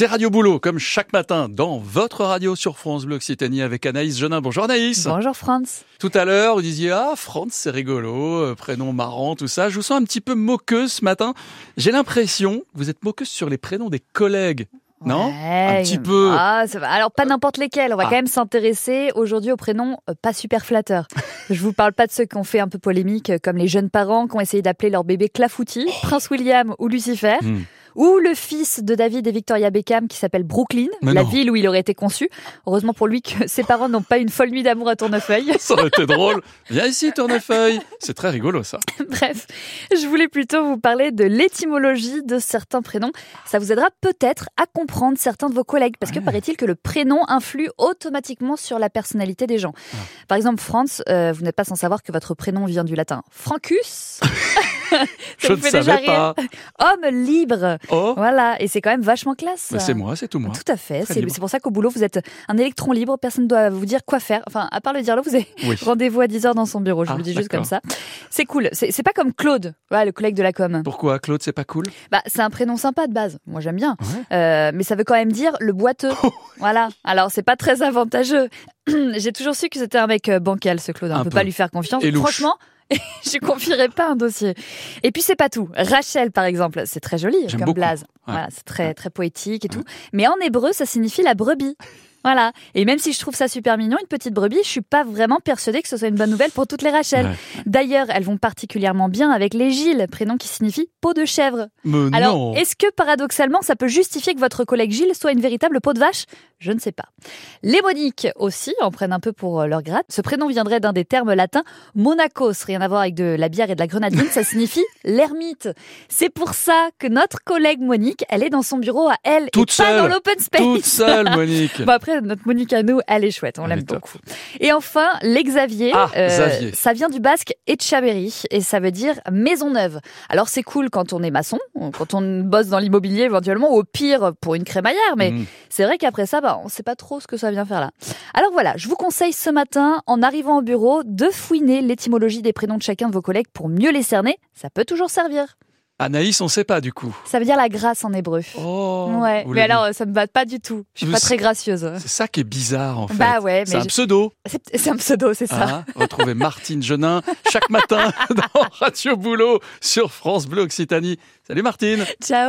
C'est Radio Boulot, comme chaque matin, dans votre radio sur France Bleu Occitanie avec Anaïs Genin. Bonjour Anaïs. Bonjour France. Tout à l'heure, vous disiez, ah, France, c'est rigolo, euh, prénom marrant, tout ça. Je vous sens un petit peu moqueuse ce matin. J'ai l'impression que vous êtes moqueuse sur les prénoms des collègues. Non? Ouais. Un petit peu. Ah, ça va. Alors, pas n'importe lesquels. On va Ah. quand même s'intéresser aujourd'hui aux prénoms euh, pas super flatteurs. Je vous parle pas de ceux qui ont fait un peu polémique, euh, comme les jeunes parents qui ont essayé d'appeler leur bébé Clafoutis, Prince William ou Lucifer. Hmm. Ou le fils de David et Victoria Beckham qui s'appelle Brooklyn, Mais la non. ville où il aurait été conçu. Heureusement pour lui que ses parents n'ont pas une folle nuit d'amour à Tournefeuille. Ça aurait été drôle. Viens ici, Tournefeuille. C'est très rigolo, ça. Bref, je voulais plutôt vous parler de l'étymologie de certains prénoms. Ça vous aidera peut-être à comprendre certains de vos collègues, parce que Ouais. paraît-il que le prénom influe automatiquement sur la personnalité des gens. Ah. Par exemple, Franz, euh, vous n'êtes pas sans savoir que votre prénom vient du latin Francus. Je vous ne fait déjà savais rire pas. Homme libre. Oh, Voilà, et c'est quand même vachement classe. bah, c'est moi, c'est tout moi. Tout à fait. C'est pour ça qu'au boulot, vous êtes un électron libre. Personne ne doit vous dire quoi faire. Enfin, à part le dire là, vous avez Oui. rendez-vous à 10h dans son bureau. Je Ah, vous le dis juste comme ça. C'est cool. C'est pas comme Claude, le collègue de la com. Pourquoi Claude, c'est pas cool? Bah, c'est un prénom sympa de base. Moi, j'aime bien. Ouais. Euh, mais ça veut quand même dire le boiteux. voilà. Alors, c'est pas très avantageux. J'ai toujours su que c'était un mec euh, bancal, ce Claude. On Un peut peu. pas lui faire confiance. Et louche. Je confierais pas un dossier. Et puis c'est pas tout. Rachel par exemple, c'est très joli J'aime comme beaucoup. blase. Ouais. Voilà, c'est très très poétique et tout. Mais en hébreu, ça signifie la brebis. Voilà. Et même si je trouve ça super mignon, une petite brebis, je suis pas vraiment persuadée que ce soit une bonne nouvelle pour toutes les Rachel. Ouais. D'ailleurs, elles vont particulièrement bien avec les Gilles, prénom qui signifie peau de chèvre. Mais Alors, est-ce que paradoxalement, ça peut justifier que votre collègue Gilles soit une véritable peau de vache? Je ne sais pas. Les Moniques aussi en prennent un peu pour euh, leur grade. Ce prénom viendrait d'un des termes latins monacos, rien à voir avec de la bière et de la grenadine, ça signifie l'ermite. C'est pour ça que notre collègue Monique, elle est dans son bureau à elle Toute et pas seule. dans l'open space. Toute seule, Monique. Bon après notre Monique à nous, elle est chouette, on l'aime beaucoup. Et enfin, l'exavier, Ah, Xavier. ça vient du basque Etchaberry et ça veut dire maison neuve. Alors c'est cool quand on est maçon, quand on bosse dans l'immobilier éventuellement, ou au pire pour une crémaillère, mais Mm. c'est vrai qu'après ça, bah, on sait pas trop ce que ça vient faire là. Alors voilà, je vous conseille ce matin, en arrivant au bureau, de fouiner l'étymologie des prénoms de chacun de vos collègues pour mieux les cerner. Ça peut toujours servir. Anaïs, on sait pas du coup. Ça veut dire la grâce en hébreu. Oh. ouais, mais alors ça me va pas du tout. Je suis pas très gracieuse. C'est ça qui est bizarre en fait. Bah ouais, c'est un je- pseudo. c'est c'est un pseudo, c'est ça. Hein Retrouvez Martine Genin chaque matin dans Radio Boulot sur France Bleu Occitanie. Salut Martine Ciao.